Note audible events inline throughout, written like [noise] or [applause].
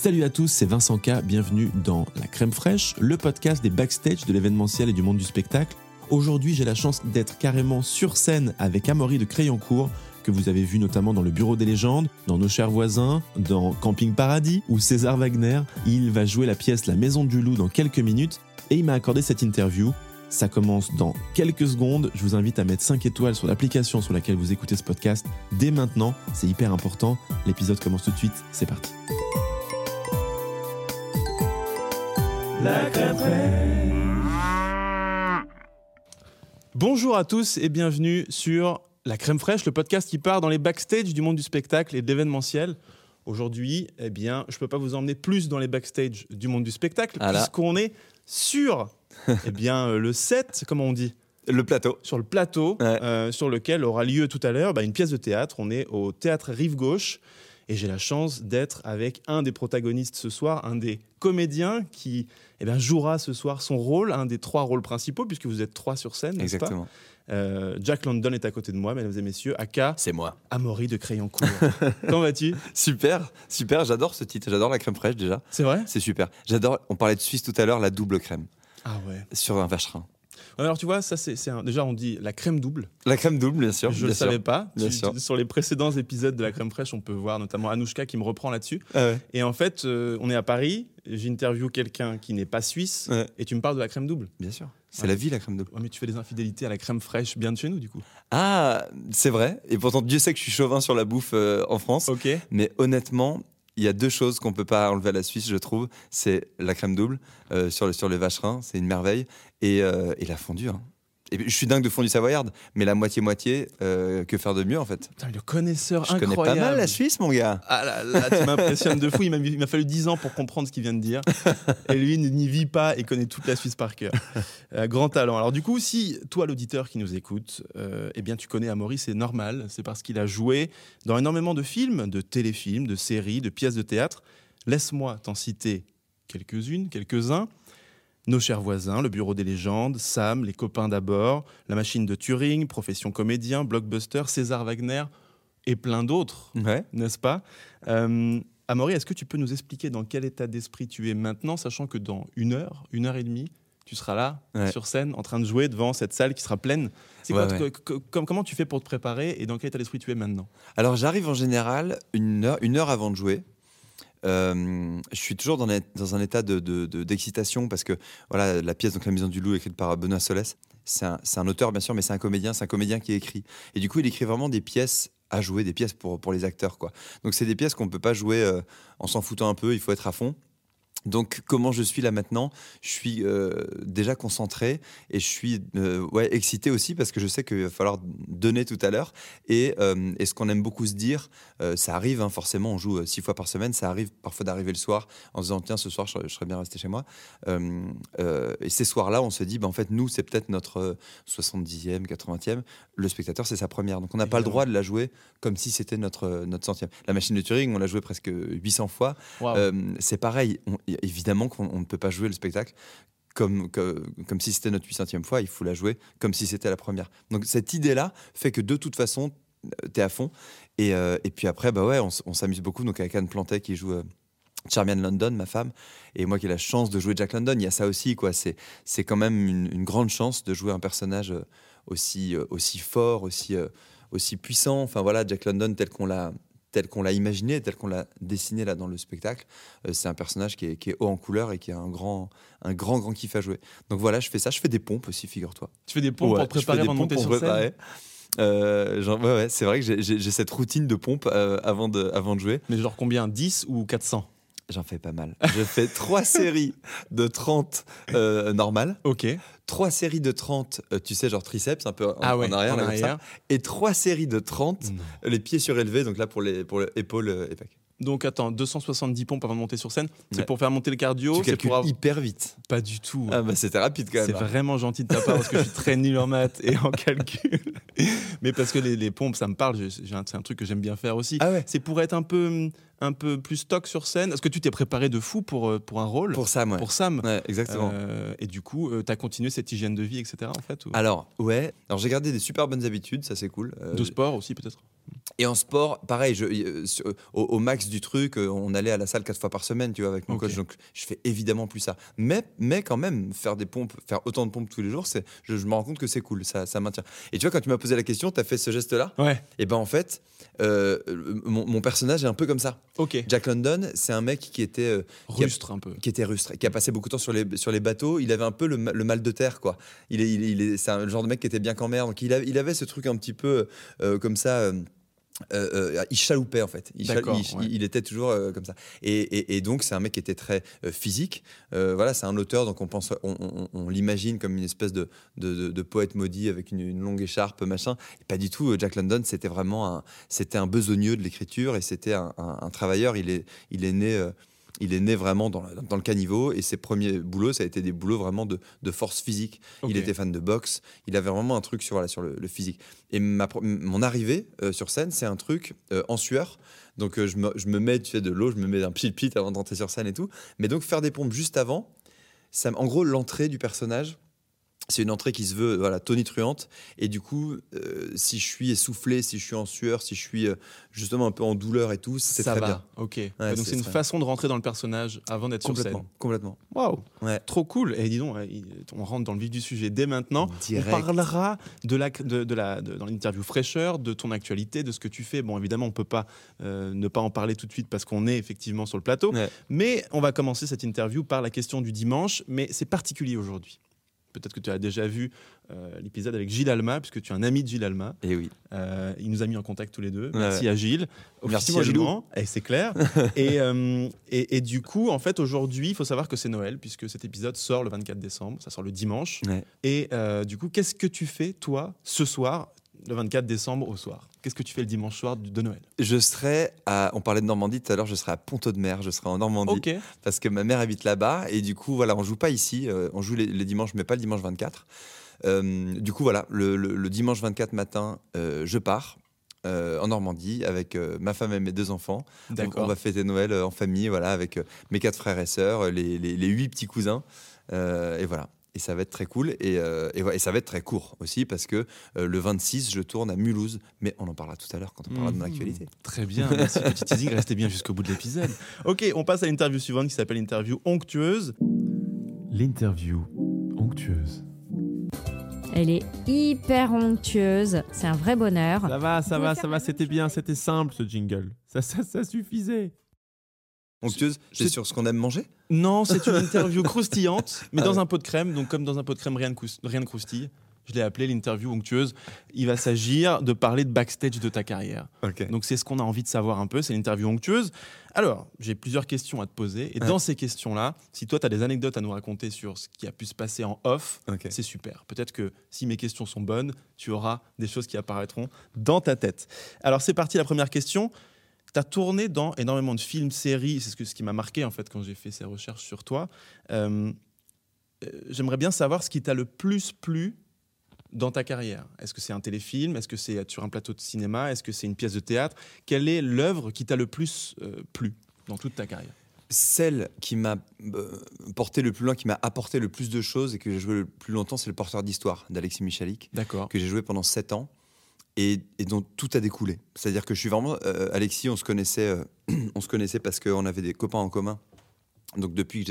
Salut à tous, c'est Vincent K, bienvenue dans La Crème Fraîche, le podcast des backstage de l'événementiel et du monde du spectacle. Aujourd'hui, j'ai la chance d'être carrément sur scène avec Amaury de Crayoncourt, que vous avez vu notamment dans le Bureau des légendes, dans Nos chers voisins, dans Camping Paradis, ou César Wagner. Il va jouer la pièce La Maison du Loup dans quelques minutes, et il m'a accordé cette interview. Ça commence dans quelques secondes. Je vous invite à mettre 5 étoiles sur l'application sur laquelle vous écoutez ce podcast dès maintenant. C'est hyper important. L'épisode commence tout de suite. C'est parti. La Bonjour à tous et bienvenue sur La Crème Fraîche, le podcast qui part dans les backstage du monde du spectacle et de l'événementiel. Aujourd'hui, eh bien, je ne peux pas vous emmener plus dans les backstage du monde du spectacle, Ah puisqu'on est sur [laughs] eh bien, euh, le set, comment on dit? Le plateau. sur le plateau Ouais. euh, sur lequel aura lieu tout à l'heure bah, une pièce de théâtre. On est au théâtre Rive Gauche et j'ai la chance d'être avec un des protagonistes ce soir, un des comédiens qui eh bien, jouera ce soir son rôle, un des trois rôles principaux puisque vous êtes trois sur scène, n'est-ce pas Exactement. Euh, Jack London est à côté de moi, mesdames et messieurs, aka C'est moi. Amaury de Crayoncourt. [laughs] Comment vas-tu? Super, super. J'adore ce titre. J'adore la crème fraîche déjà. C'est vrai? C'est super. J'adore. On parlait de Suisse tout à l'heure, la double crème Ah ouais. sur un vacherin. Alors tu vois, ça c'est un- déjà on dit la crème double. La crème double, bien sûr. Je ne le sûr. savais pas. Bien Tu- sûr. Sur les précédents épisodes de la crème fraîche, on peut voir notamment Anouchka qui me reprend là-dessus. Ah ouais. Et en fait, euh, on est à Paris, j'interview quelqu'un qui n'est pas suisse, Ouais. et tu me parles de la crème double. Bien sûr. C'est Ouais. la vie, la crème double. Ouais, mais tu fais des infidélités à la crème fraîche bien de chez nous, du coup. Ah, c'est vrai. Et pourtant, Dieu sait que je suis chauvin sur la bouffe euh, en France. Ok. Mais honnêtement, il y a deux choses qu'on peut pas enlever à la Suisse, je trouve. C'est la crème double euh, sur, le, sur le vacherin, c'est une merveille. Et, euh, et la fondue. hein. Et je suis dingue de fondue savoyarde, mais la moitié-moitié, euh, que faire de mieux en fait? Putain, le connaisseur Je connais pas mal la Suisse, mon gars. Ah là, là, tu m'impressionnes de fou. Il m'a, fallu 10 ans pour comprendre ce qu'il vient de dire. Et lui il n'y vit pas et connaît toute la Suisse par cœur. Euh, grand talent. Alors du coup, si toi, l'auditeur qui nous écoute, euh, eh bien tu connais Amaury, c'est normal. C'est parce qu'il a joué dans énormément de films, de téléfilms, de séries, de pièces de théâtre. Laisse-moi t'en citer quelques-unes, quelques-uns. Nos chers voisins, le Bureau des légendes, Sam, Les copains d'abord, La machine de Turing, Profession comédien, Blockbuster, César Wagner et plein d'autres Ouais. n'est-ce pas? Euh, Amaury, est-ce que tu peux nous expliquer dans quel état d'esprit tu es maintenant, sachant que dans une heure, une heure et demie, tu seras là, Ouais. sur scène, en train de jouer devant cette salle qui sera pleine? C'est quoi, Ouais, ouais. que- que- com- Comment tu fais pour te préparer et dans quel état d'esprit tu es maintenant? Alors j'arrive en général une heure, une heure avant de jouer. Euh, je suis toujours dans, un- état de- de- d'excitation parce que voilà la pièce donc la Maison du Loup écrite par Benoît Solès c'est un, auteur bien sûr mais c'est un comédien c'est un comédien qui écrit. Et du coup il écrit vraiment des pièces à jouer des pièces pour, les acteurs quoi. Donc c'est des pièces qu'on peut pas jouer euh, en s'en foutant un peu il faut être à fond donc comment je suis là maintenant? Je suis euh, déjà concentré et je suis euh, ouais, excité aussi parce que je sais qu'il va falloir donner tout à l'heure. Et, euh, et ce qu'on aime beaucoup se dire, euh, ça arrive hein, forcément, on joue six fois par semaine, ça arrive parfois d'arriver le soir en se disant tiens ce soir je, serais- je serais bien resté chez moi. Et ces soirs-là on se dit bah, en fait nous c'est peut-être notre euh, 70e, 80e, le spectateur c'est sa première. Donc on n'a pas le droit de la jouer comme si c'était notre, notre centième. La machine de Turing on l'a joué presque 800 fois. C'est pareil, on- évidemment qu'on on ne peut pas jouer le spectacle comme, comme si c'était notre 800e fois, il faut la jouer comme si c'était la première. Donc cette idée-là fait que de toute façon, tu es à fond. Et, euh, et puis après, bah ouais, on, s'amuse beaucoup. Donc avec Anne Plantet qui joue euh, Charmian London, ma femme, et moi qui ai la chance de jouer Jack London, il y a ça aussi. quoi. C'est c'est quand même une, une grande chance de jouer un personnage euh, aussi, euh, aussi fort, aussi, euh, aussi puissant. Enfin voilà, Jack London tel qu'on l'a tel qu'on l'a imaginé, tel qu'on l'a dessiné là dans le spectacle, euh, c'est un personnage qui est, qui est haut en couleur et qui a un grand, un grand, grand kiff à jouer. Donc voilà, je fais ça. Je fais des pompes aussi, figure-toi. tu fais des pompes Ouais, pour te je fais préparer des avant de pompes monter pour sur scène. Euh, genre, ouais, ouais, c'est vrai que j'ai cette routine de pompe euh, avant, de, avant de jouer. Mais genre combien 10 ou 400 J'en fais pas mal. Je fais trois [laughs] séries de 30 euh, normales, Ok. trois séries de 30, euh, tu sais, genre triceps, un peu en, Ah ouais, en arrière, en là, comme ça, et trois séries de 30, Non. les pieds surélevés, donc là pour les, pour les épaules euh, et. Donc attends, 270 pompes avant de monter sur scène, c'est Ouais. pour faire monter le cardio, Tu c'est pour av- hyper vite. pas du tout. Ah bah c'était rapide quand C'est même. hein. vraiment gentil de ta part parce que je suis très nul en maths et en calcul. [laughs] Mais parce que les, les pompes, ça me parle. C'est un truc que j'aime bien faire aussi. Ah ouais. C'est pour être un peu, un peu plus stock sur scène. Est-ce que tu t'es préparé de fou pour, euh, pour un rôle? Pour moi. Pour Sam Ouais, exactement. Euh, et du coup, tu as continué cette hygiène de vie, etc. En fait ou- Alors, ouais. Alors, j'ai gardé des super bonnes habitudes, ça c'est cool. Euh, De sport aussi, peut-être? Et en sport, pareil, je, euh, sur- au, au max du truc, euh, on allait à la salle quatre fois par semaine, tu vois, avec mon coach. Donc, je fais évidemment plus ça. Mais, mais quand même, faire des pompes, faire autant de pompes tous les jours, c'est, je, je me rends compte que c'est cool, ça, ça maintient. Et tu vois, quand tu m'as posé la question, tu as fait ce geste-là. Ouais. Et ben en fait, euh, mon, mon personnage est un peu comme ça. Ok. Jack London, c'est un mec qui était euh, qui a- Rustre un peu. qui était rustre, qui a passé beaucoup de temps sur les, sur les bateaux. Il avait un peu le, ma- le mal de terre, quoi. Il est, il est, il est- c'est un le genre de mec qui était bien qu'en mer. Donc il, a- il avait ce truc un petit peu euh, comme ça. Euh, euh, il chaloupait en fait. Il, chal- D'accord, il- ouais. il était toujours euh, comme ça. Et, et- et donc c'est un mec qui était très physique. Voilà, c'est un auteur, donc on pense, on, on- on l'imagine comme une espèce de, de, de- de poète maudit avec une, une longue écharpe, machin. Et pas du tout. Jack London, c'était vraiment un, c'était un besogneux de l'écriture et c'était un, un- un travailleur. Il est, il est né. Il est né vraiment dans, le- dans le caniveau et ses premiers boulots, ça a été des boulots vraiment de, de force physique. Il était fan de boxe, il avait vraiment un truc sur, voilà, sur le, le physique. Et ma, mon arrivée euh, sur scène, c'est un truc euh, en sueur. Donc euh, je, me, je me mets, tu sais, de l'eau, je me mets un pit pit avant d'entrer sur scène et tout. Mais donc faire des pompes juste avant, ça, en gros, l'entrée du personnage, c'est une entrée qui se veut voilà, tonitruante. Et du coup, euh, si je suis essoufflé, si je suis en sueur, si je suis euh, justement un peu en douleur et tout, c'est Ça très va. bien. Ok. Ouais, donc c'est une façon de rentrer dans le personnage avant d'être sur Complètement. scène. Complètement. Waouh. Ouais. Trop cool. Et dis donc, on rentre dans le vif du sujet dès maintenant. Direct. On parlera de la, de, de la, de- dans l'interview fraîcheur, de ton actualité, de ce que tu fais. Bon, évidemment, on peut pas euh, ne pas en parler tout de suite parce qu'on est effectivement sur le plateau. Mais on va commencer cette interview par la question du dimanche. Mais c'est particulier aujourd'hui. Peut-être que tu as déjà vu euh, l'épisode avec Gilles Alma, puisque tu es un ami de Gilles Alma. Et oui. Euh, il nous a mis en contact tous les deux. Ouais, Merci à Gilles. Merci, mon Officiellement. Et c'est clair. [laughs] et, euh, et, et du coup, en fait, aujourd'hui, il faut savoir que c'est Noël, puisque cet épisode sort le 24 décembre. Ça sort le dimanche. Ouais. Et du coup, qu'est-ce que tu fais, toi, ce soir, le 24 décembre au soir Qu'est-ce que tu fais le dimanche soir de Noël? Je serai à. On parlait de Normandie tout à l'heure, je serai à Ponto de Mer, je serai en Normandie. Ok. Parce que ma mère habite là-bas. Et du coup, voilà, on joue pas ici. euh, on joue les, les dimanches, mais pas le dimanche 24. Euh, du coup, voilà, le, le- le dimanche 24 matin, euh, je pars. euh, en Normandie avec euh, ma femme et mes deux enfants. On, on va fêter Noël euh, en famille, voilà, avec mes quatre frères et sœurs, les, les- les huit petits cousins. Et voilà. Et ça va être très cool. Et, euh, et, ouais, et ça va être très court aussi parce que euh, le 26, je tourne à Mulhouse. Mais on en parlera tout à l'heure quand on parlera de mon Mhm. actualité. Très bien, merci petit [laughs] teasing, restez bien jusqu'au bout de l'épisode. Ok, on passe à l'interview suivante qui s'appelle l'interview onctueuse. L'interview onctueuse. Elle est hyper onctueuse, c'est un vrai bonheur. Ça va, ça va, ça va, c'était bien, c'était simple ce jingle. Ça, ça, ça suffisait. Onctueuse, c'est sur ce qu'on aime manger? Non, c'est une interview [laughs] croustillante, mais Ah dans ouais. un pot de crème. Donc, comme dans un pot de crème, rien ne, rien ne croustille. Je l'ai appelé l'interview onctueuse. Il va s'agir de parler de backstage de ta carrière. Donc, c'est ce qu'on a envie de savoir un peu. C'est l'interview onctueuse. Alors, j'ai plusieurs questions à te poser. Et Ouais. dans ces questions-là, si toi, tu as des anecdotes à nous raconter sur ce qui a pu se passer en off, c'est super. Peut-être que si mes questions sont bonnes, tu auras des choses qui apparaîtront dans ta tête. Alors, c'est parti, la première question. Tu as tourné dans énormément de films, séries. C'est ce, que, ce qui m'a marqué, en fait, quand j'ai fait ces recherches sur toi. Euh, euh, J'aimerais bien savoir ce qui t'a le plus plu dans ta carrière. Est-ce que c'est un téléfilm? Est-ce que c'est sur un plateau de cinéma? Est-ce que c'est une pièce de théâtre? Quelle est l'œuvre qui t'a le plus euh, plu dans toute ta carrière? Celle qui m'a porté le plus loin, qui m'a apporté le plus de choses et que j'ai joué le plus longtemps, c'est Le porteur d'histoire d'Alexis Michalik, D'accord. que j'ai joué pendant 7 ans et, et dont tout a découlé. C'est-à-dire que je suis vraiment. euh, Alexis, on se connaissait, euh, [clears throat] on se connaissait parce qu'on avait des copains en commun. Donc depuis,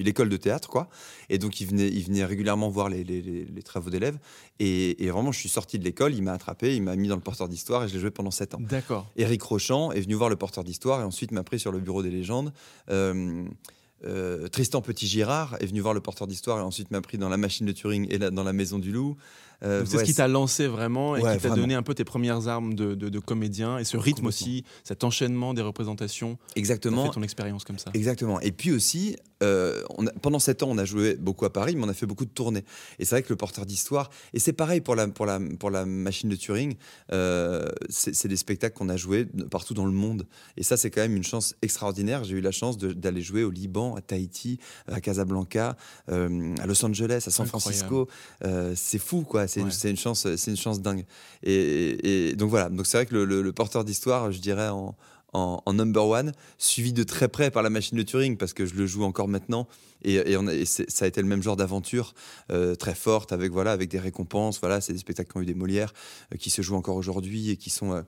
l'école de théâtre, quoi. Et donc il venait, il venait régulièrement voir les, les- les- les travaux d'élèves. Et, et vraiment, je suis sorti de l'école, il m'a attrapé, il m'a mis dans le porteur d'histoire et je l'ai joué pendant 7 ans. D'accord. Éric Rochant est venu voir le porteur d'histoire et ensuite m'a pris sur le bureau des légendes. Euh, euh, Tristan Petit-Girard est venu voir le porteur d'histoire et ensuite m'a pris dans la machine de Turing et la- dans la maison du loup. Euh, c'est ouais, ce qui t'a lancé vraiment et Ouais, qui t'a donné un peu tes premières armes de, de- de comédien et ce rythme aussi, cet enchaînement des représentations. Exactement. fait ton expérience comme ça. Exactement. Et puis aussi, euh, on a- pendant sept ans, on a joué beaucoup à Paris, mais on a fait beaucoup de tournées. Et c'est vrai que le porteur d'histoire, et c'est pareil pour la, pour la, pour la machine de Turing, euh, c'est des spectacles qu'on a joués partout dans le monde. Et ça, c'est quand même une chance extraordinaire. J'ai eu la chance d'aller jouer au Liban, à Tahiti, à Casablanca, euh, à Los Angeles, à San Incroyable. Francisco. C'est fou, quoi. C'est une- Ouais. c'est une, chance, c'est une chance dingue. Et, et donc voilà. Donc c'est vrai que le, le- le porteur d'histoire, je dirais en, en, en number one, suivi de très près par la machine de Turing parce que je le joue encore maintenant. Et, et on a- et c'est- ça a été le même genre d'aventure euh, très forte avec voilà avec des récompenses. Voilà, c'est des spectacles qui ont eu des Molières, euh, qui se jouent encore aujourd'hui et qui sont euh,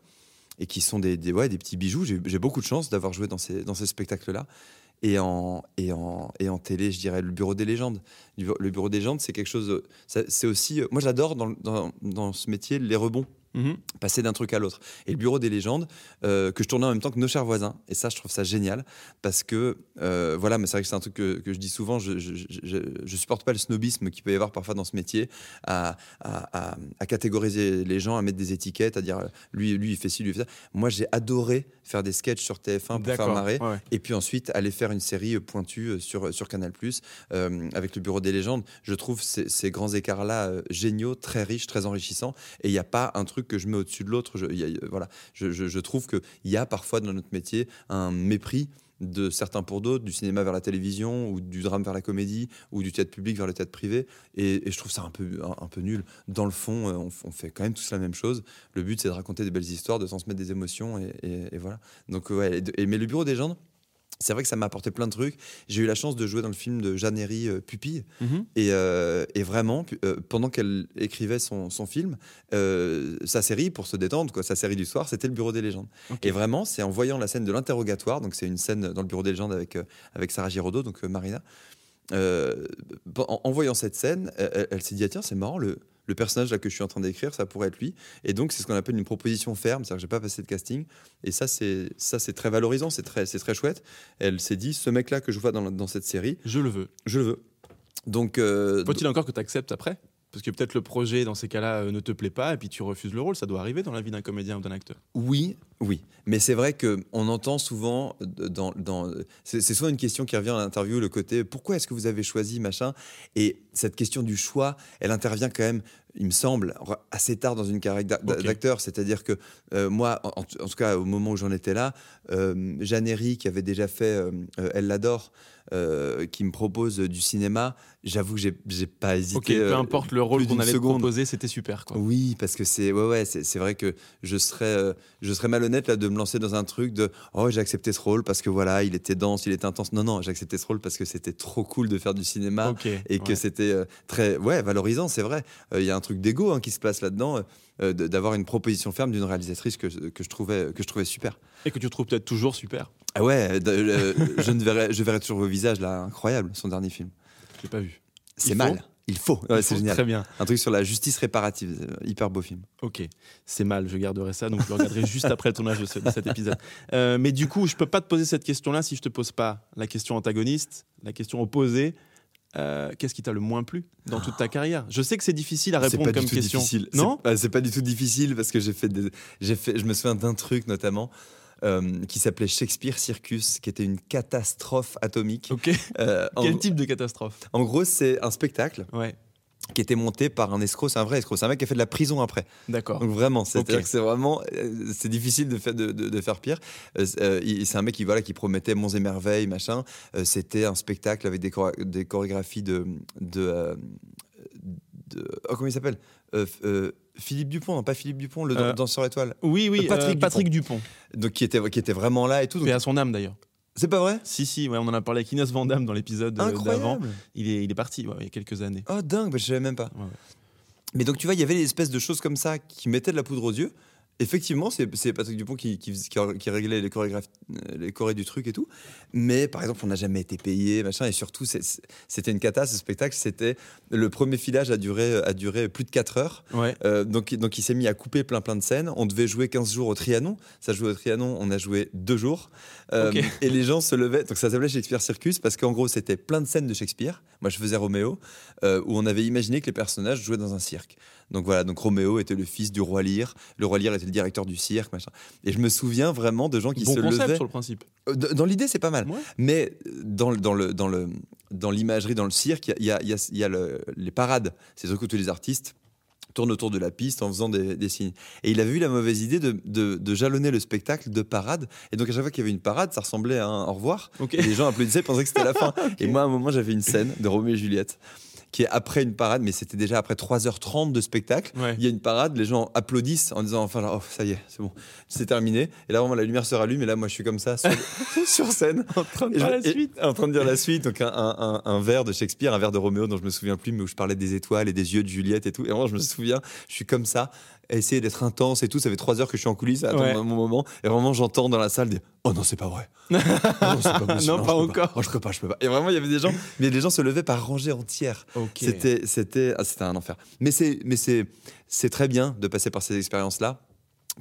et qui sont des, des, ouais, des petits bijoux. J'ai j'ai beaucoup de chance d'avoir joué dans ces, dans ces spectacles-là. Et en, et, en, et en télé, je dirais le Bureau des légendes. Le Bureau des légendes, c'est quelque chose. C'est aussi. Moi, j'adore dans, dans, dans ce métier les rebonds Mhm. passer d'un truc à l'autre. Et le bureau des légendes, euh, que je tournais en même temps que nos chers voisins. Et ça, je trouve ça génial parce que, euh, voilà, mais c'est vrai que c'est un truc que, que je dis souvent, je, je, je- je- supporte pas le snobisme qu'il peut y avoir parfois dans ce métier, à, à, à- à catégoriser les gens, à mettre des étiquettes, à dire euh, lui, lui, il fait ci, lui, il fait ça. Moi, j'ai adoré faire des sketchs sur TF1 pour faire marrer. ouais. Et puis ensuite, aller faire une série pointue sur, sur Canal, euh, avec le Bureau des légendes. Je trouve ces, ces grands écarts-là géniaux, très riches, très enrichissants. Et il n'y a pas un truc que je mets au-dessus de l'autre. Je, euh, voilà. je, trouve qu'il y a parfois dans notre métier un mépris de certains pour d'autres, du cinéma vers la télévision, ou du drame vers la comédie, ou du théâtre public vers le théâtre privé. Et, je trouve ça un peu, un, peu nul. Dans le fond, euh, on, fait quand même tous la même chose. Le but, c'est de raconter des belles histoires, de transmettre des émotions, et, et- voilà. Donc, ouais, mais le Bureau des légendes, c'est vrai que ça m'a apporté plein de trucs. J'ai eu la chance de jouer dans le film de Jeanne Herry, euh, Pupille. Mhm. Et, euh, et vraiment, euh, pendant qu'elle écrivait son, son film, sa série, pour se détendre, quoi, sa série du soir, c'était le Bureau des légendes. Et vraiment, c'est en voyant la scène de l'interrogatoire, donc c'est une scène dans le Bureau des légendes avec, avec Sarah Giraudot, donc Marina. En, en voyant cette scène, elle s'est dit ah, tiens, c'est marrant, le, le personnage là que je suis en train d'écrire, ça pourrait être lui. Et donc, c'est ce qu'on appelle une proposition ferme, c'est-à-dire que j'ai pas passé de casting. Et ça, c'est ça, c'est très valorisant, c'est très, c'est très chouette. Elle s'est dit ce mec-là que je vois dans, dans cette série, Je le veux. je le veux. Donc, euh, Faut-il encore que tu acceptes après? Parce que peut-être le projet, dans ces cas-là, euh, ne te plaît pas et puis tu refuses le rôle. Ça doit arriver dans la vie d'un comédien ou d'un acteur. Oui, oui. Mais c'est vrai que on entend souvent dans, dans c'est souvent une question qui revient à l'interview, le côté pourquoi est-ce que vous avez choisi machin? Et cette question du choix, elle intervient quand même, il me semble, assez tard dans une carrière d'acteur. C'est-à-dire que euh, moi, en, en tout cas au moment où j'en étais là, euh, Jeanne Herry, qui avait déjà fait euh, euh, Elle l'adore, euh, qui me propose du cinéma, j'avoue que j'ai pas hésité. Ok, peu euh, importe le rôle plus qu'on allait te proposer, c'était super. Quoi. Oui, parce que c'est ouais ouais c'est vrai que je serais euh, je serais malhonnête là de me lancer dans un truc de oh j'ai accepté ce rôle parce que voilà il était dense il était intense non non j'ai accepté ce rôle parce que c'était trop cool de faire du cinéma et que ouais. c'était euh, très ouais valorisant c'est vrai Euh, il y a un truc d'ego hein, qui se place là-dedans euh, de- d'avoir une proposition ferme d'une réalisatrice que, que je trouvais que je trouvais super Et que tu trouves peut-être toujours super. Ah ouais euh, je ne verrai je verrai toujours vos visages là incroyable son dernier film Je l'ai pas vu. c'est mal il faut Ouais, c'est génial Très bien. un truc sur la justice réparative euh, hyper beau film Ok, c'est mal, je garderai ça, donc je le regarderai juste après le tournage de, ce- de cet épisode. Euh, mais du coup, je peux pas te poser cette question-là si je te pose pas la question antagoniste, la question opposée. Euh, Qu'est-ce qui t'a le moins plu dans toute ta carrière? Je sais que c'est difficile à répondre pas comme du tout question. difficile. Non? C'est- C'est pas du tout difficile parce que j'ai fait, des- j'ai fait. Je me souviens d'un truc notamment euh, qui s'appelait Shakespeare Circus, qui était une catastrophe atomique. Ok. [laughs] Euh, en, Quel type de catastrophe? En gros, c'est un spectacle Ouais, qui était monté par un escroc. C'est un vrai escroc. C'est un mec qui a fait de la prison après. d'accord. Donc vraiment, c'est Ok. c'est vraiment, euh, c'est difficile de faire, de, de- de faire pire. Euh, c'est un mec qui voilà qui promettait monts et merveilles, machin. Euh, C'était un spectacle avec des, chorégraphies de de, de- oh, comment il s'appelle? Euh, Philippe Dupont, non pas Philippe Dupont, le Euh, danseur étoile. Oui, oui, Euh, Patrick euh, Patrick Dupont. Donc qui était qui était vraiment là et tout. donc- à son âme d'ailleurs. C'est pas vrai? Si, si, ouais, on en a parlé avec Inès Vandamme dans l'épisode d'avant. Il est, il est parti ouais, il y a quelques années. Oh dingue, bah, je savais même pas. Ouais. Mais donc tu vois, il y avait des espèces de choses comme ça qui mettaient de la poudre aux yeux. Effectivement, c'est Patrick Dupont qui, qui, fais- qui- qui réglait les chorégraphes, euh, les chorés du truc et tout. Mais par exemple, on n'a jamais été payé, machin. Et surtout, c'était une cata. Ce spectacle, c'était le premier filage a duré a duré plus de 4 heures. Ouais. Euh, donc, donc il s'est mis à couper plein plein de scènes. On devait jouer 15 jours au Trianon. Ça jouait au Trianon, on a joué deux jours. Euh. Et les gens se levaient. Donc ça s'appelait Shakespeare Circus parce qu'en gros c'était plein de scènes de Shakespeare. Moi je faisais Roméo, euh, où on avait imaginé que les personnages jouaient dans un cirque. Donc voilà, donc Roméo était le fils du roi Lear. Le roi Lear était le directeur du cirque, machin. Et je me souviens vraiment de gens qui Bon se concept levaient. sur le principe. Euh, Dans l'idée, c'est pas mal. Ouais. Mais dans, le- dans le dans le dans l'imagerie, dans le cirque, il y a, y a- y a le- les parades. C'est que tous les artistes tournent autour de la piste en faisant des, des signes. Et il avait eu la mauvaise idée de, de- de jalonner le spectacle de parade. Et donc à chaque fois qu'il y avait une parade, ça ressemblait à un au revoir. Ok. Et les gens applaudissaient, pensaient que c'était la [laughs] fin. Et moi, à un moment, j'avais une scène de Roméo et Juliette qui est après une parade, mais c'était déjà après 3h30 de spectacle. Ouais. Il y a une parade, les gens applaudissent en disant enfin, genre, oh, ça y est, c'est bon, c'est terminé. Et là, vraiment, la lumière se rallume, et là, moi, je suis comme ça sur, [laughs] sur scène. En train de je- la suite. en train de dire la suite. Donc, un, un, vers de Shakespeare, un vers de Roméo dont je me souviens plus, mais où je parlais des étoiles et des yeux de Juliette et tout. Et vraiment, je me souviens, je suis comme ça. à essayer d'être intense et tout. Ça fait trois heures que je suis en coulisses à attendre Ouais. mon moment. Et vraiment, j'entends dans la salle des Oh non, c'est pas vrai. [laughs] Oh non, pas. Non, pas encore. Oh, je peux pas, je peux pas. Et vraiment, il y avait des gens, [laughs] mais les gens se levaient par rangées entières. Ok. C'était, c'était, ah, c'était un enfer. Mais c'est, mais c'est, c'est très bien de passer par ces expériences-là.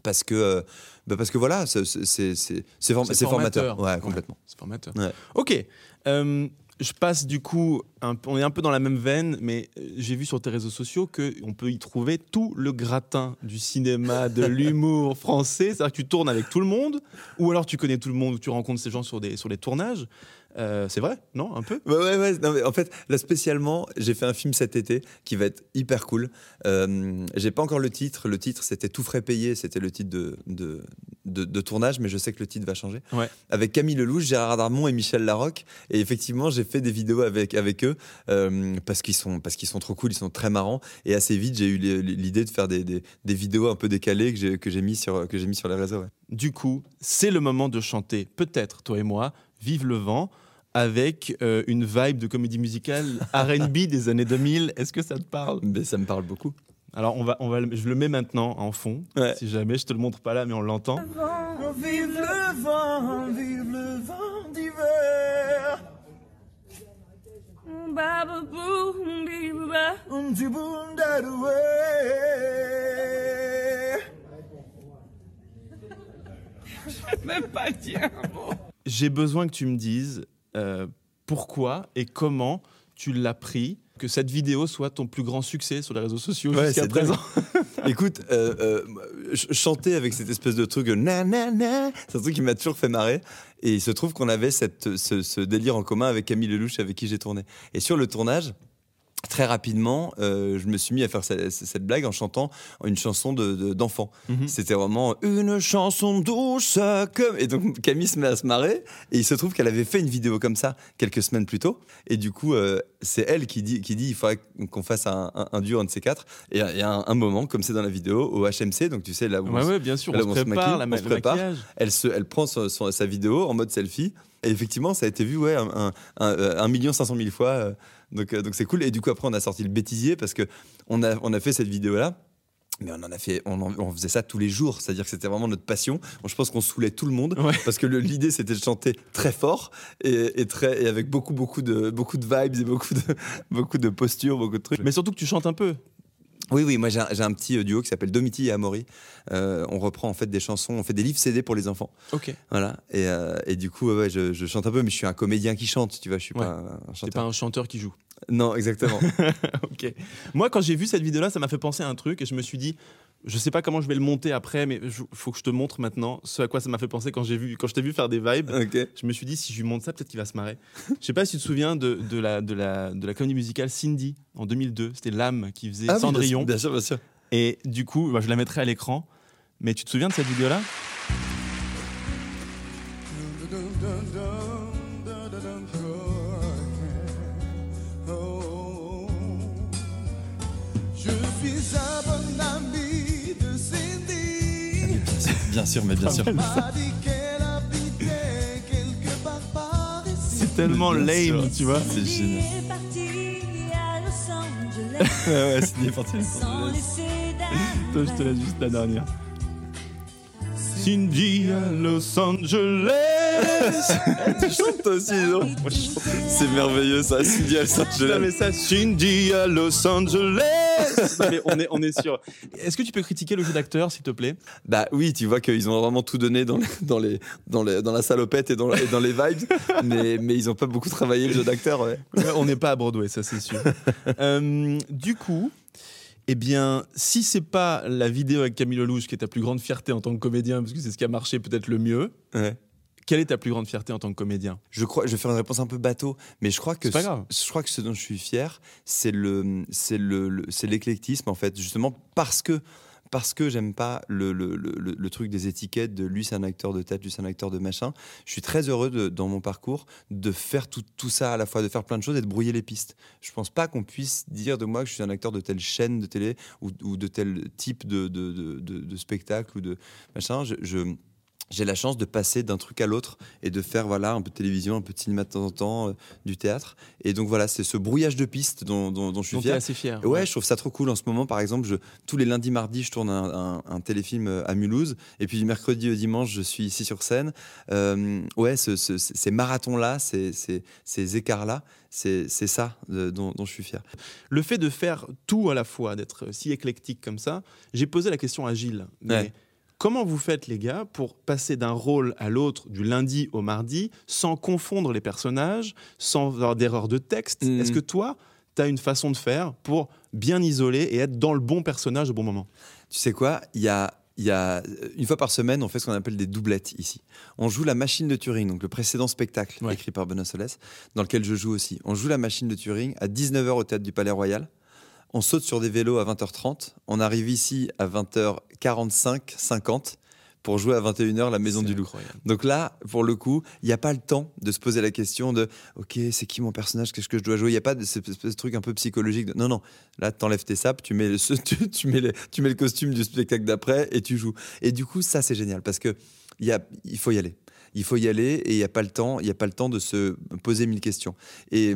Parce que, euh, bah parce que voilà, c'est, c'est, c'est, c'est, c'est form- formateur. formateur. Ouais, complètement. C'est formateur. Ouais. Ok. Euh, je passe du coup, un on est un peu dans la même veine, mais euh, j'ai vu sur tes réseaux sociaux qu'on peut y trouver tout le gratin du cinéma, de [laughs] l'humour français. C'est-à-dire que tu tournes avec tout le monde, ou alors tu connais tout le monde, ou tu rencontres ces gens sur, des, sur les tournages. Euh, c'est vrai, non Un peu? Ouais, ouais, ouais. Non, mais en fait, là, spécialement, j'ai fait un film cet été qui va être hyper cool. Euh, j'ai pas encore le titre. Le titre, c'était Tout frais payé. C'était le titre de, de, de, de tournage, mais je sais que le titre va changer. Ouais. Avec Camille Lelouch, Gérard Darmon et Michel Larocque. Et effectivement, j'ai fait des vidéos avec, avec eux euh, parce qu'ils sont, parce qu'ils sont trop cool, ils sont très marrants. Et assez vite, j'ai eu l'idée de faire des, des, des vidéos un peu décalées que j'ai, que j'ai mis sur, que j'ai mis sur les réseaux. ouais. Du coup, c'est le moment de chanter, peut-être, toi et moi, Vive le vent, avec euh, une vibe de comédie musicale RB [laughs] des années 2000. Est-ce que ça te parle? Mais ça me parle beaucoup. Alors, on va, on va, je le mets maintenant en fond, Ouais. si jamais, je te le montre pas là, mais on l'entend. Vive le vent, vive le vent d'hiver. J'ai besoin que tu me dises euh, pourquoi et comment tu l'as pris, que cette vidéo soit ton plus grand succès sur les réseaux sociaux Ouais, jusqu'à présent. [laughs] Écoute, euh, euh, ch- chanter avec cette espèce de truc, na na na, c'est un truc qui m'a toujours fait marrer. Et il se trouve qu'on avait cette, ce, ce délire en commun avec Camille Lelouch avec qui j'ai tourné. Et sur le tournage, très rapidement, euh, je me suis mis à faire cette, cette blague en chantant une chanson de- de- d'enfant. Mhm. C'était vraiment une chanson douce comme. Et donc Camille se met à se marrer. Et il se trouve qu'elle avait fait une vidéo comme ça quelques semaines plus tôt. Et du coup, euh, c'est elle qui dit, qui dit il faudrait qu'on fasse un, un, un duo, un de ces quatre. Et il y a un, un moment, comme c'est dans la vidéo, au HMC, donc tu sais, là où on Ouais, se- ouais, bien sûr, on on se prépare, maquille, la on se prépare. elle, se, elle prend son- son- sa vidéo en mode selfie. Et effectivement, ça a été vu ouais, un, un, un, un million cinq cent mille fois. euh, donc euh, donc c'est cool. Et du coup, après, on a sorti le bêtisier parce que on a, on a fait cette vidéo-là. Mais on en a fait, on, en- on faisait ça tous les jours, c'est-à-dire que c'était vraiment notre passion. Bon, je pense qu'on saoulait tout le monde Ouais. parce que l'idée c'était de chanter très fort et, et très et avec beaucoup beaucoup de beaucoup de vibes et beaucoup de [laughs] beaucoup de postures, beaucoup de trucs. Mais surtout que tu chantes un peu. Oui, oui, moi j'ai un, petit euh, duo qui s'appelle Domiti et Amaury. Euh, on reprend en fait des chansons, on fait des livres CD pour les enfants. Ok. Voilà. Et, euh, et du coup, ouais, je, je chante un peu, mais je suis un comédien qui chante, tu vois, je suis Ouais. pas un T'es chanteur. pas un chanteur qui joue. Non, exactement. [laughs] ok. Moi, quand j'ai vu cette vidéo-là, ça m'a fait penser à un truc et je me suis dit, je sais pas comment je vais le monter après, mais il faut que je te montre maintenant ce à quoi ça m'a fait penser quand j'ai vu, quand je t'ai vu faire des vibes. Je me suis dit, si je lui montre ça, peut-être qu'il va se marrer. [laughs] Je sais pas si tu te souviens de, de, la, de, la, de la comédie musicale Cindy en 2002. C'était l'âme qui faisait Ah oui, Cendrillon. Bien sûr, bien sûr. Et du coup, bah, je la mettrai à l'écran. Mais tu te souviens de cette vidéo-là? Je suis Bien sûr, mais bien sûr. Par ici. C'est tellement lame, sûr. tu vois. C'est génial. est parti à Los Angeles Ouais, ouais, c'est parti. Toi, je te laisse juste la dernière. Cindy à Los Angeles. Tu chantes aussi, non C'est merveilleux ça, Cindy à Los Angeles. ça, Cindy à Los Angeles. [laughs] Non, mais on est, on est sûr. Est-ce que tu peux critiquer le jeu d'acteur, s'il te plaît? Bah oui, tu vois qu'ils ont vraiment tout donné dans, les, dans, les, dans, les, dans la salopette et dans, et dans les vibes, [laughs] mais, mais ils ont pas beaucoup travaillé le jeu d'acteur, ouais. Ouais, On n'est pas à Broadway, ça c'est sûr. Euh, du coup, eh bien, si c'est pas la vidéo avec Camille Lelouch qui est ta plus grande fierté en tant que comédien, parce que c'est ce qui a marché peut-être le mieux, ouais. Quelle est ta plus grande fierté en tant que comédien? Je crois, je vais faire une réponse un peu bateau, mais je crois que pas grave. je crois que ce dont je suis fier, c'est le, c'est le, le- c'est l'éclectisme en fait, justement parce que parce que j'aime pas le, le, le, truc des étiquettes de lui c'est un acteur de tête, lui c'est un acteur de machin. Je suis très heureux de- dans mon parcours de faire tout, tout ça à la fois, de faire plein de choses et de brouiller les pistes. Je pense pas qu'on puisse dire de moi que je suis un acteur de telle chaîne de télé ou, ou de tel type de, de, de, de- de spectacle ou de machin. Je, je- j'ai la chance de passer d'un truc à l'autre et de faire voilà un peu de télévision, un peu de cinéma de temps en temps, euh, du théâtre. Et donc voilà, c'est ce brouillage de pistes dont, dont- dont je suis Donc, fier. assez fier. Ouais, je trouve ça trop cool. En ce moment, par exemple, je, tous les lundis, mardis, je tourne un, un- un téléfilm euh, à Mulhouse. Et puis du mercredi au dimanche, je suis ici sur scène. Euh, ouais, ce- ce- ces marathons-là, ces, ces- ces écarts-là, c'est ça euh, dont, dont je suis fier. Le fait de faire tout à la fois, d'être si éclectique comme ça, j'ai posé la question à Gilles. Mais Ouais. Comment vous faites, les gars, pour passer d'un rôle à l'autre, du lundi au mardi, sans confondre les personnages, sans avoir d'erreur de texte? Mhm. Est-ce que toi, tu as une façon de faire pour bien isoler et être dans le bon personnage au bon moment? Tu sais quoi? Il y a, il y a euh, une fois par semaine, on fait ce qu'on appelle des doublettes ici. On joue la machine de Turing, donc le précédent spectacle Ouais. écrit par Benoît Solès, dans lequel je joue aussi. On joue la machine de Turing à 19h au théâtre du Palais Royal. On saute sur des vélos à 20h30. On arrive ici à 20h45, 50 pour jouer à 21h la Maison du Loup. incroyable. Donc là, pour le coup, il n'y a pas le temps de se poser la question de OK, c'est qui mon personnage Qu'est-ce que je dois jouer? Il n'y a pas de ce, truc un peu psychologique. de- non, non. Là, t'enlèves tes sapes, tu mets, le, [laughs] tu, tu mets tu mets le costume du spectacle d'après et tu joues. Et du coup, ça, c'est génial parce que y a, il faut y aller. Il faut y aller et il n'y a pas le temps. Il n'y a pas le temps de se poser mille questions. Et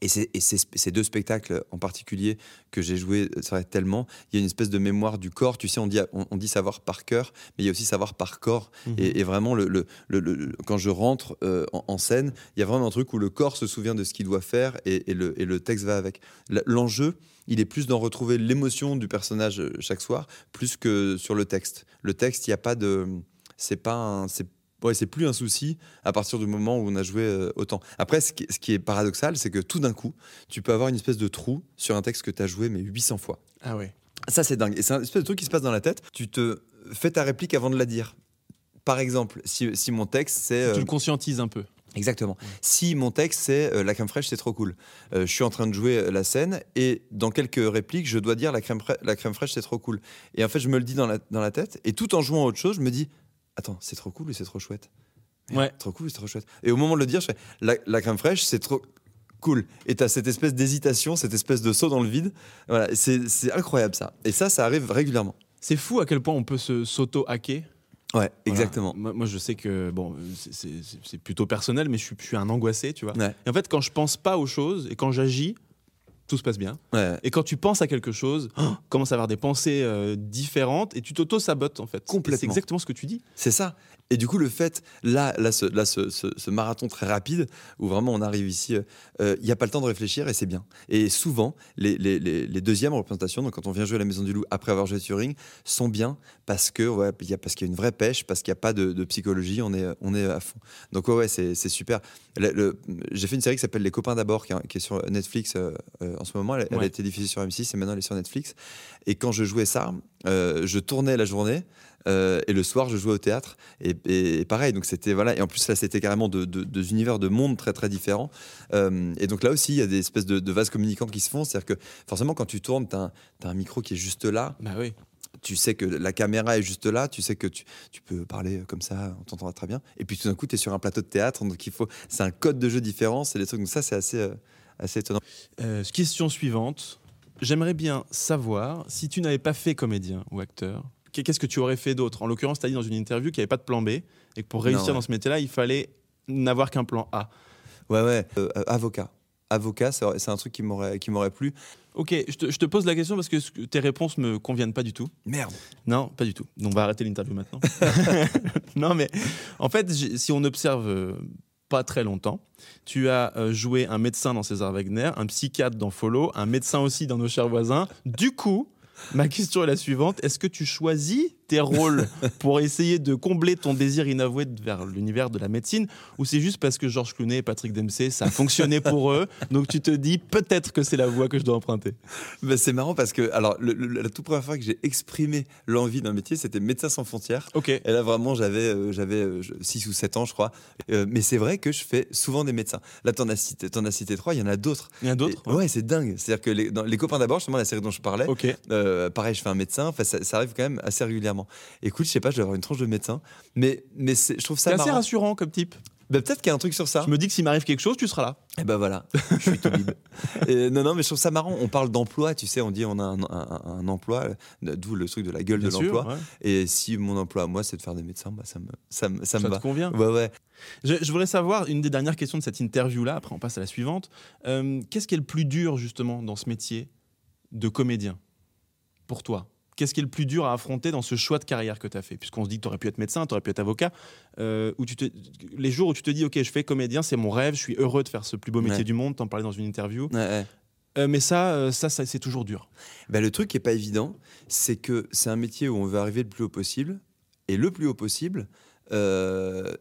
et, ces deux spectacles en particulier que j'ai joué, c'est vrai, tellement, il y a une espèce de mémoire du corps. Tu sais, on dit, on, on dit savoir par cœur, mais il y a aussi savoir par corps. Mhm. Et, et vraiment, le, le- le- le- quand je rentre euh, en, en scène, il y a vraiment un truc où le corps se souvient de ce qu'il doit faire et, et le, et le texte va avec. L'enjeu, il est plus d'en retrouver l'émotion du personnage euh, chaque soir, plus que sur le texte. Le texte, il n'y a pas de. C'est pas un. c'est- Ouais, c'est plus un souci à partir du moment où on a joué euh, autant. Après, ce qui, ce qui est paradoxal, c'est que tout d'un coup, tu peux avoir une espèce de trou sur un texte que tu as joué mais 800 fois. Ah ouais. Ça, c'est dingue. Et c'est un espèce de truc qui se passe dans la tête. Tu te fais ta réplique avant de la dire. Par exemple, si, si mon texte, c'est. Tu euh, le conscientises un peu. Exactement. Si mon texte c'est euh, la crème fraîche, c'est trop cool. Euh, je suis en train de jouer la scène et dans quelques répliques, je dois dire la crème, fra- la crème fraîche, c'est trop cool. Et en fait, je me le dis dans la, dans la tête et tout en jouant à autre chose, je me dis attends, c'est trop cool ou c'est trop chouette? Ouais. Trop cool ou c'est trop chouette? Et au moment de le dire, je fais la, la crème fraîche, c'est trop cool. Et tu as cette espèce d'hésitation, cette espèce de saut dans le vide. Voilà, c'est incroyable ça. Et ça, ça arrive régulièrement. C'est fou à quel point on peut se s'auto-hacker. Ouais, exactement. Moi, moi, je sais que bon, c'est- plutôt personnel, mais je suis, je suis un angoissé, tu vois. Ouais, Et en fait, quand je pense pas aux choses et quand j'agis, tout se passe bien. ouais. Et quand tu penses à quelque chose, oh, commence à avoir des pensées euh, différentes et tu t'auto-sabotes en fait. Complètement. C'est exactement ce que tu dis. C'est ça. Et du coup, le fait, là, là, ce, là, ce, ce- ce marathon très rapide, où vraiment on arrive ici, euh, euh, il n'y a pas le temps de réfléchir et c'est bien. Et souvent, les, les- les- les deuxièmes représentations, donc quand on vient jouer à la Maison du Loup après avoir joué Turing, sont bien parce que ouais, y a, parce qu'il y a une vraie pêche, parce qu'il n'y a pas de, de psychologie, on est, on est à fond. Donc ouais, ouais c'est super. J'ai fait une série qui s'appelle Les copains d'abord, qui, est- qui est sur Netflix euh, euh, en ce moment. Elle, a été diffusée sur M6 et maintenant elle est sur Netflix. Et quand je jouais ça, euh, je tournais la journée. euh, et le soir, je jouais au théâtre. Et, et- et pareil, donc c'était voilà. Et en plus, là, c'était carrément de- de- deux univers de mondes très très différents. Euh, et donc là aussi, il y a des espèces de, de vases communicants qui se font. C'est-à-dire que forcément, quand tu tournes, tu as, un micro qui est juste là. Bah oui. Tu sais que la caméra est juste là. Tu sais que tu, tu peux parler comme ça, on t'entendra très bien. Et puis tout d'un coup, tu es sur un plateau de théâtre. Donc il faut. C'est un code de jeu différent. C'est des trucs. Donc ça, c'est assez, euh, assez étonnant. Euh, question suivante. J'aimerais bien savoir si tu n'avais pas fait comédien ou acteur, qu'est- qu'est-ce que tu aurais fait d'autre? En l'occurrence, tu as dit dans une interview qu'il n'y avait pas de plan B et que pour réussir ouais. dans ce métier-là, il fallait n'avoir qu'un plan A. Ouais, ouais. Euh, avocat. Avocat, c'est un truc qui m'aurait qui m'aurait plu. Ok, je te, je te pose la question parce que tes réponses me conviennent pas du tout. Merde. Non, pas du tout. Donc on va arrêter l'interview maintenant. [laughs] [laughs] non, mais en fait, si on observe euh, pas très longtemps, tu as euh, joué un médecin dans César Wagner, un psychiatre dans Follow, un médecin aussi dans Nos chers voisins. Du coup, ma question est la suivante est-ce que tu choisis rôles pour essayer de combler ton désir inavoué vers l'univers de la médecine ou c'est juste parce que Georges Clooney et Patrick Dempsey, ça a fonctionné pour eux, donc tu te dis peut-être que c'est la voie que je dois emprunter Bah, c'est marrant parce que, alors, le- le- la toute première fois que j'ai exprimé l'envie d'un métier, c'était Médecins sans frontières. Ok. Et là, vraiment, j'avais euh, j'avais 6 ou 7 ans, je crois. Euh, mais c'est vrai que je fais souvent des médecins. Là, t'en as cité, t'en as cité trois, il y en a d'autres. Il y en a d'autres Ouais, c'est dingue. C'est-à-dire que les, dans les copains d'abord, justement, la série dont je parlais, Ok. euh, pareil, je fais un médecin. Ça, ça arrive quand même assez régulièrement. Écoute, je sais pas, je vais avoir une tranche de médecin. Mais, mais c'est- je trouve ça C'est assez rassurant comme type. Bah, peut-être qu'il y a un truc sur ça. Je me dis que s'il m'arrive quelque chose, tu seras là. Et ben voilà, je suis tout. [laughs] Et non, non, mais je trouve ça marrant. On parle d'emploi, tu sais, on dit on a un, un- un emploi, d'où le truc de la gueule Bien de l'emploi. ouais. Et si mon emploi à moi, c'est de faire des médecins, bah, ça me, ça me, ça me va. te convient Ouais, ouais. Je, je voudrais savoir, une des dernières questions de cette interview-là, après on passe à la suivante. Euh, Qu'est-ce qui est le plus dur justement dans ce métier de comédien? Pour toi Qu'est-ce qui est le plus dur à affronter dans ce choix de carrière que tu as fait? Puisqu'on se dit que tu aurais pu être médecin, tu aurais pu être avocat. euh, où tu te, les jours où tu te dis, OK, je fais comédien, c'est mon rêve, je suis heureux de faire ce plus beau métier Ouais. du monde, t'en parlais dans une interview. Ouais, ouais. Euh, mais ça, euh, ça, ça c'est toujours dur. Bah, le truc qui est pas évident, c'est que c'est un métier où on veut arriver le plus haut possible. Et le plus haut possible euh,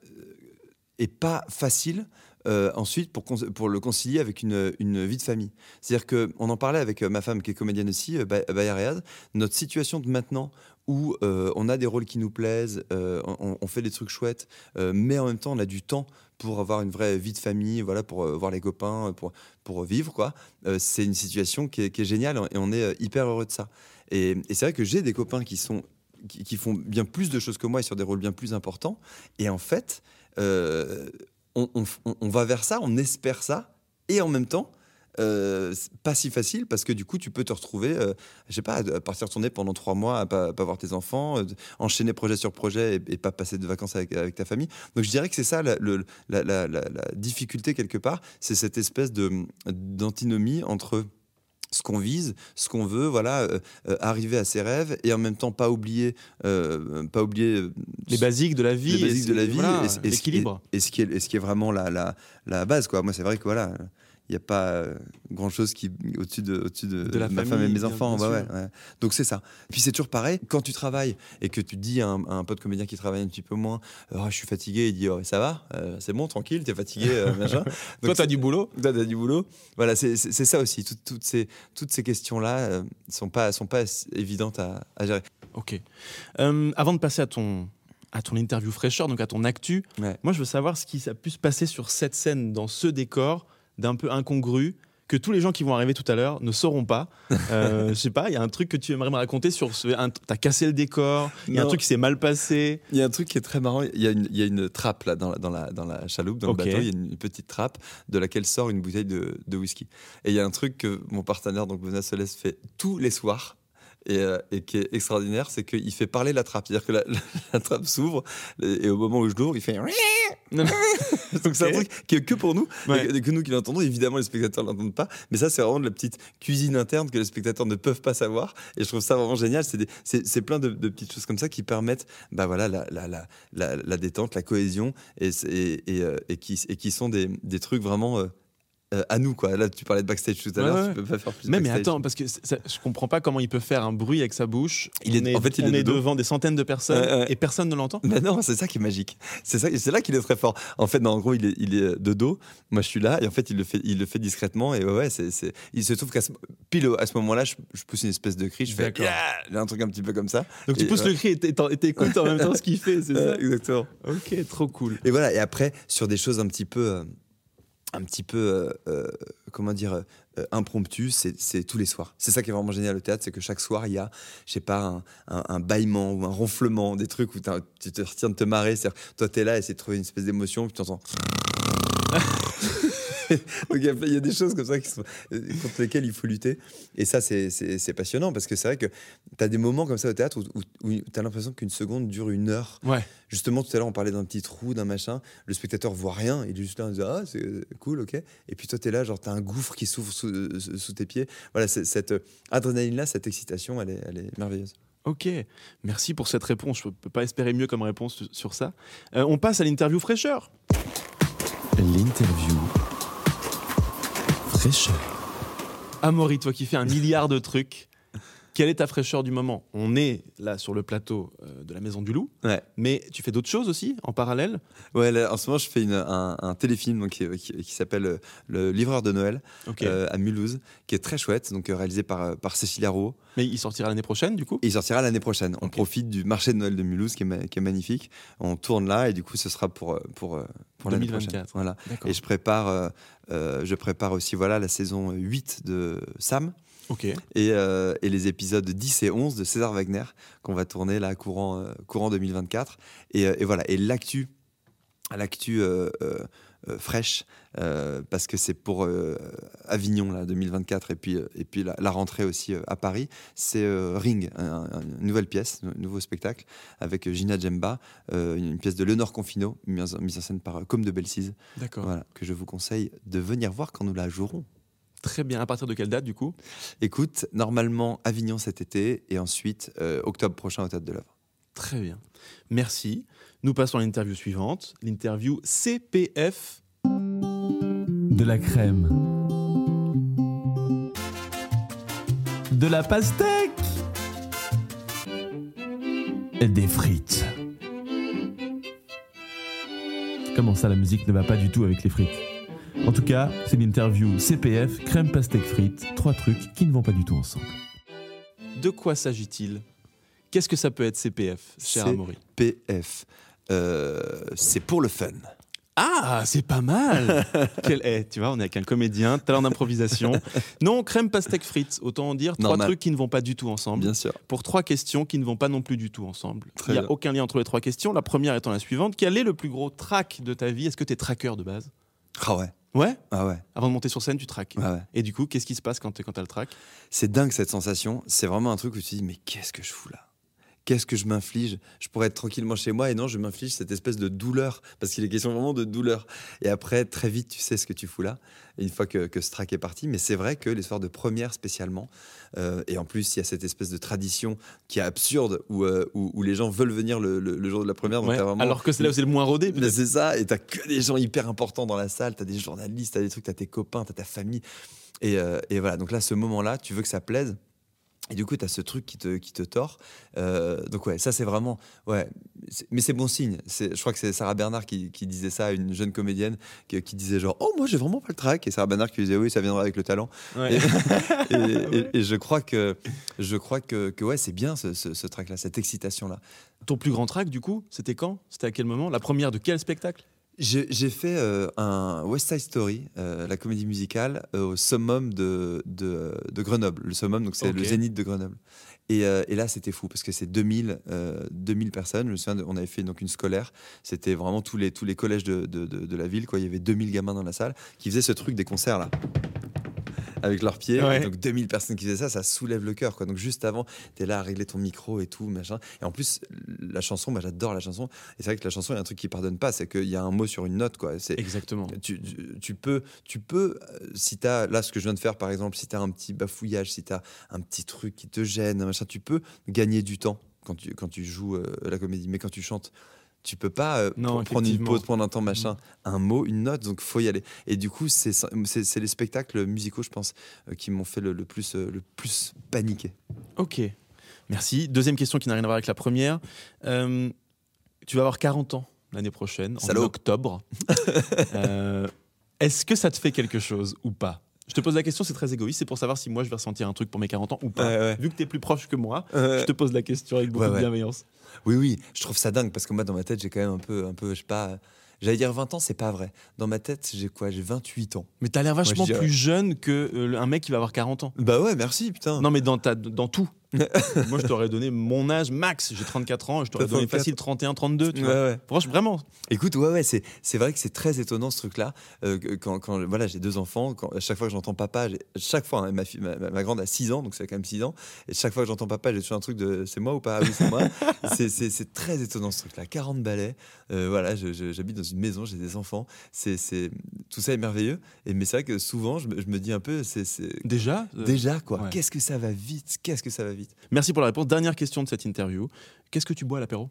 est pas facile euh, ensuite pour, le concilier avec une, vie de famille. C'est-à-dire qu'on en parlait avec euh, ma femme qui est comédienne aussi, euh, Ba- Baya Reyad. Notre situation de maintenant où on a des rôles qui nous plaisent, on, fait des trucs chouettes, mais en même temps on a du temps pour avoir une vraie vie de famille, voilà, pour voir les copains, pour, pour vivre, quoi. C'est une situation qui est, géniale et on est hyper heureux de ça. Et, c'est vrai que j'ai des copains qui sont qui, font bien plus de choses que moi et sur des rôles bien plus importants. Et en fait, on, va vers ça, on espère ça, et en même temps, euh, pas si facile parce que du coup, tu peux te retrouver, euh, je sais pas, à partir tourner pendant trois mois, à pas, pas voir tes enfants, euh, enchaîner projet sur projet et, pas passer de vacances avec, ta famille. Donc je dirais que c'est ça la, difficulté quelque part, c'est cette espèce d'antinomie entre ce qu'on vise, ce qu'on veut, voilà, euh, euh, arriver à ses rêves et en même temps pas oublier, euh, pas oublier Les basiques de la vie. les basiques de la vie voilà, et, et l'équilibre. et, et ce qui est, vraiment la, la, la base quoi moi c'est vrai que voilà il n'y a pas euh, grand chose qui au-dessus de, au-dessus de, De la ma famille, femme et mes enfants ouais, ouais, ouais. donc c'est ça puis c'est toujours pareil quand tu travailles et que tu dis à un, à un pote comédien qui travaille un petit peu moins Ah, je suis fatigué il dit oh, ça va Euh, c'est bon tranquille t'es fatigué euh, [laughs] machin Toi, Donc, tu as du boulot Toi, t'as du boulot. Voilà, c'est ça aussi. Toutes, toutes ces, toutes ces questions-là ne sont pas, sont pas évidentes à, à gérer. Ok. Euh, avant de passer à ton, à ton interview fraîcheur, donc à ton actu, Ouais. moi je veux savoir ce qui a pu se passer sur cette scène, dans ce décor d'un peu incongru, que tous les gens qui vont arriver tout à l'heure ne sauront pas. [laughs] Euh, je sais pas, il y a un truc que tu aimerais me raconter sur ce. T'as cassé le décor, il y a un truc qui s'est mal passé. Il y a un truc qui est très marrant. Il y a une, il y a une trappe là dans la, dans la, dans la chaloupe, dans le bateau. Il y a une petite trappe de laquelle sort une bouteille de, de whisky. Et il y a un truc que mon partenaire, donc Benoît Solès, fait tous les soirs. Et, euh, et qui est extraordinaire, c'est qu'il fait parler la trappe. C'est-à-dire que la, [laughs] la trappe s'ouvre et, et au moment où je l'ouvre, il fait. [laughs] Donc c'est un truc qui est que pour nous, Ouais. et que, que nous qui l'entendons. Évidemment, les spectateurs ne l'entendent pas. Mais ça, c'est vraiment de la petite cuisine interne que les spectateurs ne peuvent pas savoir. Et je trouve ça vraiment génial. C'est plein de, de petites choses comme ça qui permettent bah voilà, la, la, la, la, la détente, la cohésion et, et, et, euh, et qui, et qui sont des, des trucs vraiment euh, euh, à nous. Quoi. Là, tu parlais de backstage tout à l'heure. ouais. Tu peux pas faire plus Mais, mais backstage. attends, parce que ça- je comprends pas comment il peut faire un bruit avec sa bouche. Il est- on en fait, il on est devant des centaines de personnes et personne ne l'entend. Mais non, c'est ça qui est magique. C'est ça, c'est là qu'il est très fort. En fait, non, en gros, il est, il est de dos. Moi, je suis là, et en fait, il le fait, il le fait discrètement. Et ouais, c'est, il se trouve qu'à ce, pile à ce moment-là, je, je pousse une espèce de cri. Je fais. Yeah un truc un petit peu comme ça. Donc tu pousses ouais. le cri et t'é- et t'écoutes en même temps ce qu'il fait, c'est ça? exactement. Ok, trop cool. Et voilà. Et après, sur des choses un petit peu, euh, un petit peu, euh, euh, comment dire, euh, impromptues, c'est, tous les soirs. C'est ça qui est vraiment génial au théâtre, c'est que chaque soir, il y a, je sais pas, un, bâillement ou un ronflement, des trucs où tu te retiens de te marrer. Toi, t'es là, et c'est de trouver une espèce d'émotion, puis tu entends. [laughs] Donc il y, a- il y a des choses comme ça qui sont, euh, contre lesquelles il faut lutter. Et ça, c'est- passionnant parce que c'est vrai que tu as des moments comme ça au théâtre où, où, tu as l'impression qu'une seconde dure une heure. Ouais. Justement, tout à l'heure, on parlait d'un petit trou, d'un machin. Le spectateur voit rien. Il est juste là, en disant Ah, c'est cool, ok. Et puis toi, tu es là, genre, tu as un gouffre qui s'ouvre sous, euh, sous tes pieds. Voilà, cette adrénaline-là, cette excitation, elle est, elle est merveilleuse. Ok, merci pour cette réponse. Je peux pas espérer mieux comme réponse sur- sur ça. Euh, on passe à l'interview fraîcheur. L'interview fraîcheur. Amaury, toi qui fais un milliard de trucs, quelle est ta fraîcheur du moment? On est là sur le plateau euh, de la Maison du Loup, Ouais. mais tu fais d'autres choses aussi en parallèle? Ouais, là, en ce moment, je fais une- un, un téléfilm donc, qui, qui- qui s'appelle euh, Le Livreur de Noël euh, à Mulhouse, qui est très chouette, donc réalisé par, par Cécilia Rowe. Mais il sortira l'année prochaine du coup? Et il sortira l'année prochaine. On profite du marché de Noël de Mulhouse qui est, ma- qui est magnifique. On tourne là et du coup, ce sera pour, pour, pour l'année prochaine. 2024. Voilà. Et je prépare, euh, je prépare aussi voilà, la saison 8 de Sam Et, euh, et les épisodes 10 et 11 de César Wagner qu'on va tourner là courant, euh, courant 2024. Et, euh, et voilà. Et l'actu l'actu euh, fraîche parce que c'est pour Avignon là 2024 et puis et puis la, la rentrée aussi à Paris. C'est Ring, un- un- une nouvelle pièce, un nouveau spectacle avec Gina Djemba, une pièce de Léonore Confino, mise en, scène par Comme de Belsize. D'accord. Voilà, que je vous conseille de venir voir quand nous la jouerons. Très bien. À partir de quelle date, du coup? Écoute, normalement Avignon cet été et ensuite euh, octobre prochain au Théâtre de l'œuvre. Très bien. Merci. Nous passons à l'interview suivante, l'interview CPF. De la crème. De la pastèque. Et des frites. Comment ça, la musique ne va pas du tout avec les frites? En tout cas, c'est l'interview CPF, crème pastèque frites, trois trucs qui ne vont pas du tout ensemble. De quoi s'agit-il? Qu'est-ce que ça peut être CPF, cher C'est- Amaury? PF, euh, c'est pour le fun. Ah, c'est pas mal [laughs] Quel est Tu vois, on est avec un comédien, talent d'improvisation. [laughs] Non, crème pastèque frites. Autant en dire trois Normal. trucs qui ne vont pas du tout ensemble. Bien sûr. Pour trois questions qui ne vont pas non plus du tout ensemble. Très Il n'y a bien. aucun lien entre les trois questions. La première étant la suivante. Quel est le plus gros track de ta vie? Est-ce que tu es tracker de base? Ah ouais. Ouais Ah ouais. Avant de monter sur scène, tu traques. Ah ouais. Et du coup, qu'est-ce qui se passe quand tu as le track C'est dingue cette sensation. C'est vraiment un truc où tu te dis mais qu'est-ce que je fous là? Qu'est-ce que je m'inflige Je pourrais être tranquillement chez moi et non, je m'inflige cette espèce de douleur parce qu'il est question vraiment de douleur. Et après, très vite, tu sais ce que tu fous là. Une fois que, que ce track est parti, mais c'est vrai que les soirs de première spécialement, euh, et en plus il y a cette espèce de tradition qui est absurde où, euh, où, où les gens veulent venir le, le- le jour de la première. donc Ouais, t'as vraiment- Alors que c'est là où c'est le moins rodé. Mais c'est ça, et t'as que des gens hyper importants dans la salle, t'as des journalistes, t'as des trucs, t'as tes copains, t'as ta famille. Et, euh, et voilà, donc là, ce moment-là, tu veux que ça plaise. Et du coup, tu as ce truc qui te, qui te tord. Euh, donc, ouais, ça, c'est vraiment. Ouais, mais c'est bon signe. Je crois que c'est Sarah Bernard qui, qui disait ça à une jeune comédienne qui, qui disait genre Oh, moi, j'ai vraiment pas le track. Et Sarah Bernard qui disait Oui, ça viendra avec le talent. Ouais. Et, [laughs] et- et je crois que, je crois que, que ouais, c'est bien ce, ce, ce track-là, cette excitation-là. Ton plus grand track, du coup, c'était quand? C'était à quel moment? La première de quel spectacle? J'ai fait euh, un West Side Story, euh, la comédie musicale, euh, au summum de, de, de Grenoble. Le summum, donc c'est le zénith de Grenoble. Et, et là, c'était fou parce que c'est 2000, euh, 2000 personnes. Je me souviens, on avait fait donc une scolaire. C'était vraiment tous les, tous les collèges de, de, de- de la ville. Quoi. Il y avait 2000 gamins dans la salle qui faisaient ce truc des concerts là. Avec leurs pieds. Ouais. Donc 2000 personnes qui faisaient ça, ça soulève le cœur. Quoi. Donc juste avant, tu es là à régler ton micro et tout, machin. Et en plus, la chanson, bah, j'adore la chanson. Et c'est vrai que la chanson, il y a un truc qui pardonne pas, c'est qu'il y a un mot sur une note. Quoi. C'est, Exactement. tu, tu- tu peux, tu peux euh, si tu as, là, ce que je viens de faire, par exemple, si tu as un petit bafouillage, si tu as un petit truc qui te gêne, machin, tu peux gagner du temps quand tu, quand tu joues euh, la comédie. Mais quand tu chantes, tu peux pas euh, Non, prendre une pause, prendre un temps, machin. Un mot, une note, donc faut y aller. Et du coup, c'est les spectacles musicaux, je pense, euh, qui m'ont fait le, le plus, euh, le plus paniquer. Ok. Merci. Deuxième question qui n'a rien à voir avec la première. Euh, tu vas avoir 40 ans l'année prochaine, en Salaud. octobre. [laughs] Euh, Est-ce que ça te fait quelque chose ou pas? Je te pose la question, c'est très égoïste, c'est pour savoir si moi je vais ressentir un truc pour mes 40 ans ou pas. Ouais, ouais. Vu que tu es plus proche que moi, je te pose la question avec beaucoup de bienveillance. Oui, oui, je trouve ça dingue parce que moi, dans ma tête, j'ai quand même un peu, un peu, je sais pas, j'allais dire 20 ans, c'est pas vrai. Dans ma tête, j'ai quoi J'ai 28 ans. Mais t'as l'air vachement plus jeune que euh, un mec qui va avoir 40 ans. Bah ouais, merci, putain. Non, mais dans, ta, dans tout. [laughs] Moi, je t'aurais donné mon âge max. J'ai 34 ans, je t'aurais donné 34. facile 31, 32. Tu Ouais, vois. ouais. Franchement, vraiment. Écoute, ouais, ouais, c'est, c'est vrai que c'est très étonnant ce truc-là. Euh, quand, quand- voilà, j'ai deux enfants, quand, à chaque fois que j'entends papa, chaque fois, hein, ma, fille, ma, grande a 6 ans, donc c'est quand même 6 ans, et chaque fois que j'entends papa, j'ai toujours un truc de c'est moi ou pas? Ah oui, c'est moi. [laughs] c'est, très étonnant ce truc-là. 40 balais, euh, voilà, j'habite dans une maison, j'ai des enfants, c'est, c'est, tout ça est merveilleux. Et, mais c'est vrai que souvent, je me, je me dis un peu, c'est, Déjà euh, déjà quoi, qu'est-ce que ça va vite, qu'est-ce que ça va vite? Merci pour la réponse. Dernière question de cette interview. Qu'est-ce que tu bois à l'apéro?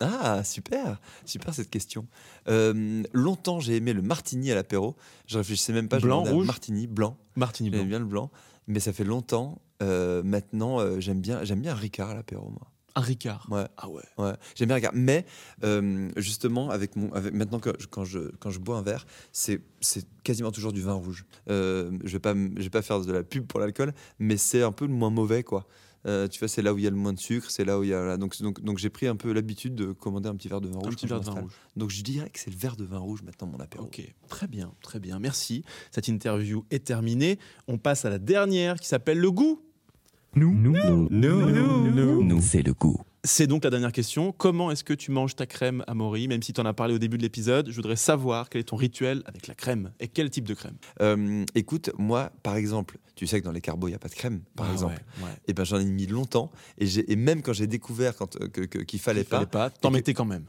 Ah, super, super cette question. Euh, longtemps, j'ai aimé le martini à l'apéro. Je réfléchissais même pas. Blanc, rouge? Martini, blanc. Martini J'aime blanc. bien le blanc. Mais ça fait longtemps. Euh, maintenant, euh, j'aime bien, j'aime bien un Ricard à l'apéro, moi. Un Ricard. Ouais. Ah ouais. Ouais, j'aime bien un Ricard. Mais euh, justement, avec mon, avec, maintenant que je- quand je, quand je bois un verre, c'est, c'est quasiment toujours du vin rouge. Euh, je vais pas, je vais pas faire de la pub pour l'alcool, mais c'est un peu le moins mauvais, quoi. Euh, tu vois, c'est là où il y a le moins de sucre, c'est là où il y a. Donc, donc, donc j'ai pris un peu l'habitude de commander un petit verre de vin rouge. Un petit verre de vin rouge. Donc je dirais que c'est le verre de vin rouge maintenant mon apéro. Ok, très bien, très bien. Merci. Cette interview est terminée. On passe à la dernière qui s'appelle le goût. Nous, nous, nous, nous. nous, c'est le goût. C'est donc la dernière question. Comment est-ce que tu manges ta crème, Amaury Même si tu en as parlé au début de l'épisode, je voudrais savoir quel est ton rituel avec la crème et quel type de crème. Euh, écoute, moi, par exemple, tu sais que dans les carbos, il n'y a pas de crème, par Ah exemple. ouais, ouais. Et ben j'en ai mis longtemps. Et, même quand j'ai découvert quand, euh, que- qu'il fallait pas, pas. T'en mettais quand même.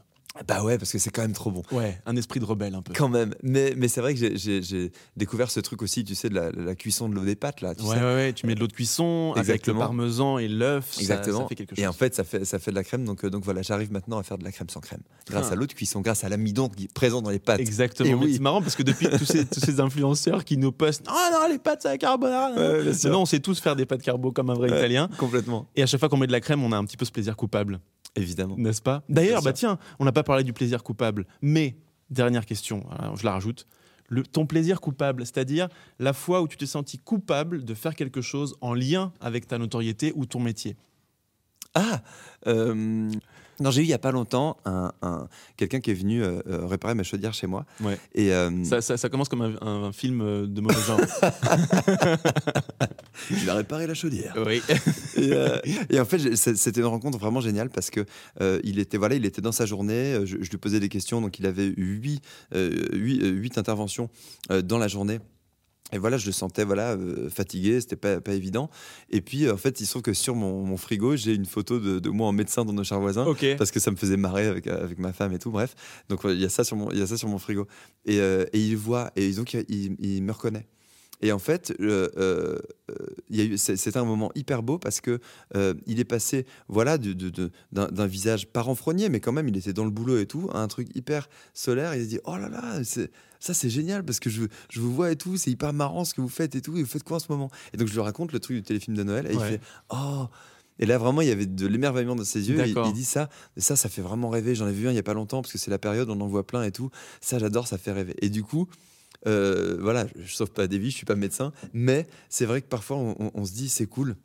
Bah ouais, parce que c'est quand même trop bon. Ouais, un esprit de rebelle un peu. Quand même. Mais, mais c'est vrai que j'ai- découvert ce truc aussi, tu sais, de la, la cuisson de l'eau des pâtes, là. Tu Ouais, sais. ouais, ouais, tu mets de l'eau de cuisson avec le Exactement. parmesan et l'œuf. Exactement. Ça, fait quelque chose. Et en fait, ça fait, ça fait de la crème. Donc, euh, donc voilà, j'arrive maintenant à faire de la crème sans crème. Grâce Ah. à l'eau de cuisson, grâce à l'amidon qui est présent dans les pâtes. Exactement. Et oui. C'est marrant parce que depuis tous ces, tous ces influenceurs qui nous postent Ah non, les pâtes, c'est la carbonara. Ouais. Non, on sait tous faire des pâtes carbo comme un vrai Ouais. italien. Complètement. Et à chaque fois qu'on met de la crème, on a un petit peu ce plaisir coupable, Évidemment. n'est-ce pas? D'ailleurs, bah tiens, on n'a pas parlé du plaisir coupable. Mais, dernière question, alors je la rajoute. Le, ton plaisir coupable, c'est-à-dire la fois où tu t'es senti coupable de faire quelque chose en lien avec ta notoriété ou ton métier. Ah euh, Non, j'ai eu il n'y a pas longtemps un, un- quelqu'un qui est venu euh, euh, réparer ma chaudière chez moi. Ouais. Et euh, Ça, ça- ça commence comme un, un- un film de mauvais genre. [laughs] il a réparé la chaudière. oui. [laughs] et, euh, et en fait, c'était une rencontre vraiment géniale parce que il était voilà, il était dans sa journée. Je, je lui posais des questions, donc il avait eu huit, huit, huit interventions dans la journée. Et voilà, je le sentais voilà euh, fatigué, c'était pas, pas évident. Et puis euh, en fait, il se trouve que sur mon, mon frigo, j'ai une photo de, de moi en médecin dans nos chers voisins. Parce que ça me faisait marrer avec, avec ma femme et tout, bref. Donc euh, il y a ça sur mon, il y a ça sur mon frigo. Et, euh, et il voit, et donc il, il- il me reconnaît. Et en fait, euh, euh, c'était un moment hyper beau parce que euh, il est passé, voilà, d'un visage pas renfrogné, mais quand même, il était dans le boulot et tout, à un truc hyper solaire. Il a dit, oh là là, ça c'est génial parce que je, je vous vois et tout, c'est hyper marrant ce que vous faites et tout. Et vous faites quoi en ce moment? Et donc je lui raconte le truc du téléfilm de Noël et il fait, oh. Et là, vraiment, il y avait de l'émerveillement dans ses yeux. Il, il dit ça, ça, ça fait vraiment rêver. J'en ai vu un il y a pas longtemps parce que c'est la période, on en voit plein et tout. Ça, j'adore, ça fait rêver. Et du coup, euh, voilà, je, je sauve pas des vies, je suis pas médecin, mais c'est vrai que parfois on, on- on se dit c'est cool.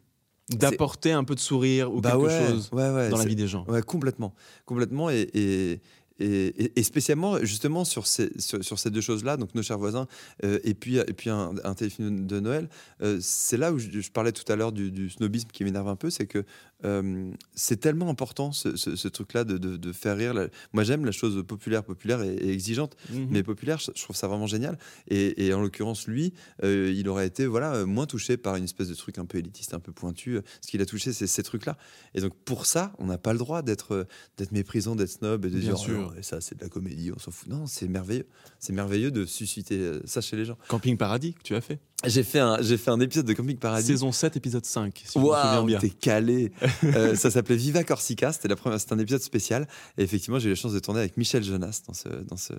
D'apporter un peu de sourire ou Bah quelque ouais, chose ouais, ouais, dans la vie des gens. Ouais, complètement, complètement, et, et, et, et spécialement justement sur ces, sur, sur ces deux choses-là, donc nos chers voisins, euh, et puis, et puis un, un téléfilm de Noël, euh, c'est là où je, je parlais tout à l'heure du, du snobisme qui m'énerve un peu, c'est que euh, c'est tellement important ce, ce- ce truc-là de, de- de faire rire. la- Moi j'aime la chose populaire, populaire et, et exigeante, Mhm. mais populaire, je je trouve ça vraiment génial. Et, et en l'occurrence, lui, euh, il aurait été voilà euh, moins touché par une espèce de truc un peu élitiste, un peu pointu. Ce qu'il a touché, c'est ces trucs-là. Et donc pour ça, on n'a pas le droit d'être d'être méprisant, d'être snob et de Bien dire sûr. Oh, ça c'est de la comédie, on s'en fout. Non, c'est merveilleux. C'est merveilleux de susciter ça chez les gens. Camping Paradis que tu as fait. J'ai fait un j'ai fait un épisode de Camping Paradis. Saison 7, épisode 5, si je me bien. t'es calé. [laughs] Euh, ça s'appelait Viva Corsica. C'était la première, c'était un épisode spécial. Et effectivement, j'ai eu la chance de tourner avec Michel Jonas dans ce, dans ce,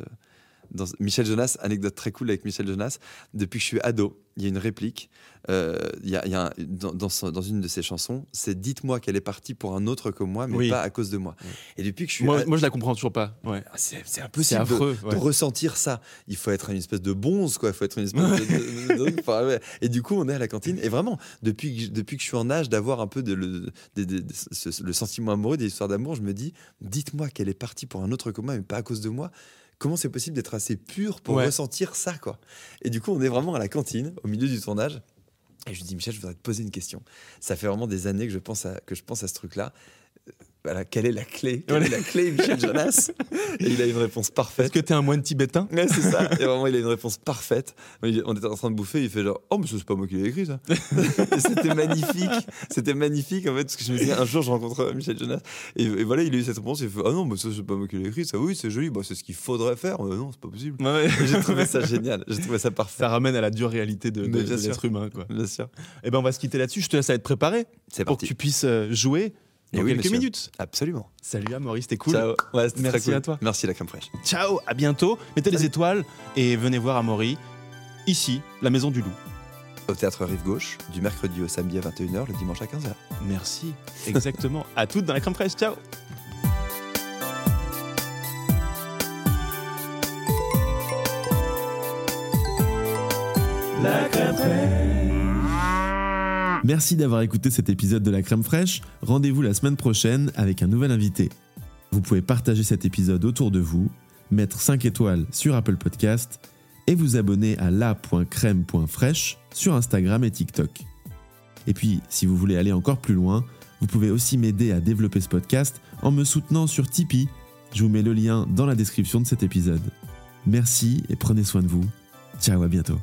dans Michel Jonas. Anecdote très cool avec Michel Jonas. Depuis que je suis ado, il y a une réplique. euh, il y a, il y a un- dans, dans, son- dans une de ses chansons, c'est dites-moi qu'elle est partie pour un autre que moi, mais Oui. pas à cause de moi. Et depuis que je suis Moi, je la comprends toujours pas. Ouais. ah, c'est, impossible de- affreux. de ouais. ressentir ça. Il faut être une espèce de bonze, quoi. Il faut être une espèce de, de- de- de-. Et du coup, on est à la cantine. Et vraiment, depuis que, je- depuis que je suis en âge d'avoir un peu de, le, de- de- de- ce- le sentiment amoureux, des histoires d'amour, je me dis, dites-moi qu'elle est partie pour un autre que moi, mais pas à cause de moi. Comment c'est possible d'être assez pur pour Ouais. ressentir ça, quoi Et du coup, on est vraiment à la cantine, au milieu du tournage. Et je lui dis, Michel, je voudrais te poser une question. Ça fait vraiment des années que je pense à, que je pense à ce truc-là. Voilà, quelle est la clé Quelle est la clé, Michel Jonas? [laughs] Et il a une réponse parfaite. Est-ce que t'es un moine tibétain? C'est ça. [laughs] Et vraiment, il a une réponse parfaite. On était en train de bouffer, il fait genre Oh, mais c'est pas moi qui l'ai écrit, ça. [laughs] Et c'était magnifique. C'était magnifique, en fait, parce que je me disais, un jour, je rencontre Michel Jonas. Et, et voilà, il a eu cette réponse. Il fait Ah non, mais ça, c'est pas moi qui l'ai écrit, ça, oui, c'est joli, bah, c'est ce qu'il faudrait faire. Euh, non, c'est pas possible. Ouais, ouais. Et J'ai trouvé ça génial. J'ai trouvé ça parfait. Ça ramène à la dure réalité de, de- Mais de l'être humain. Quoi. Bien sûr. Eh ben, on va se quitter là-dessus. Je te laisse à être préparé C'est pour parti. que tu puisses euh, jouer dans oui, quelques monsieur. minutes. Absolument. Salut à Maurice, c'était cool. Ciao. Ouais, Merci très cool. à toi. Merci, la crème fraîche. Ciao, à bientôt. Mettez les étoiles et venez voir Amaury ici, la Maison du Loup. Au théâtre Rive Gauche, du mercredi au samedi à 21h, le dimanche à 15h. Merci. Exactement. à toutes dans la crème fraîche. Ciao. Merci d'avoir écouté cet épisode de la crème fraîche. Rendez-vous la semaine prochaine avec un nouvel invité. Vous pouvez partager cet épisode autour de vous, mettre 5 étoiles sur Apple Podcast et vous abonner à la.crème.fraîche sur Instagram et TikTok. Et puis, si vous voulez aller encore plus loin, Vous pouvez aussi m'aider à développer ce podcast en me soutenant sur Tipeee. Je vous mets le lien dans la description de cet épisode. Merci et prenez soin de vous. Ciao, à bientôt.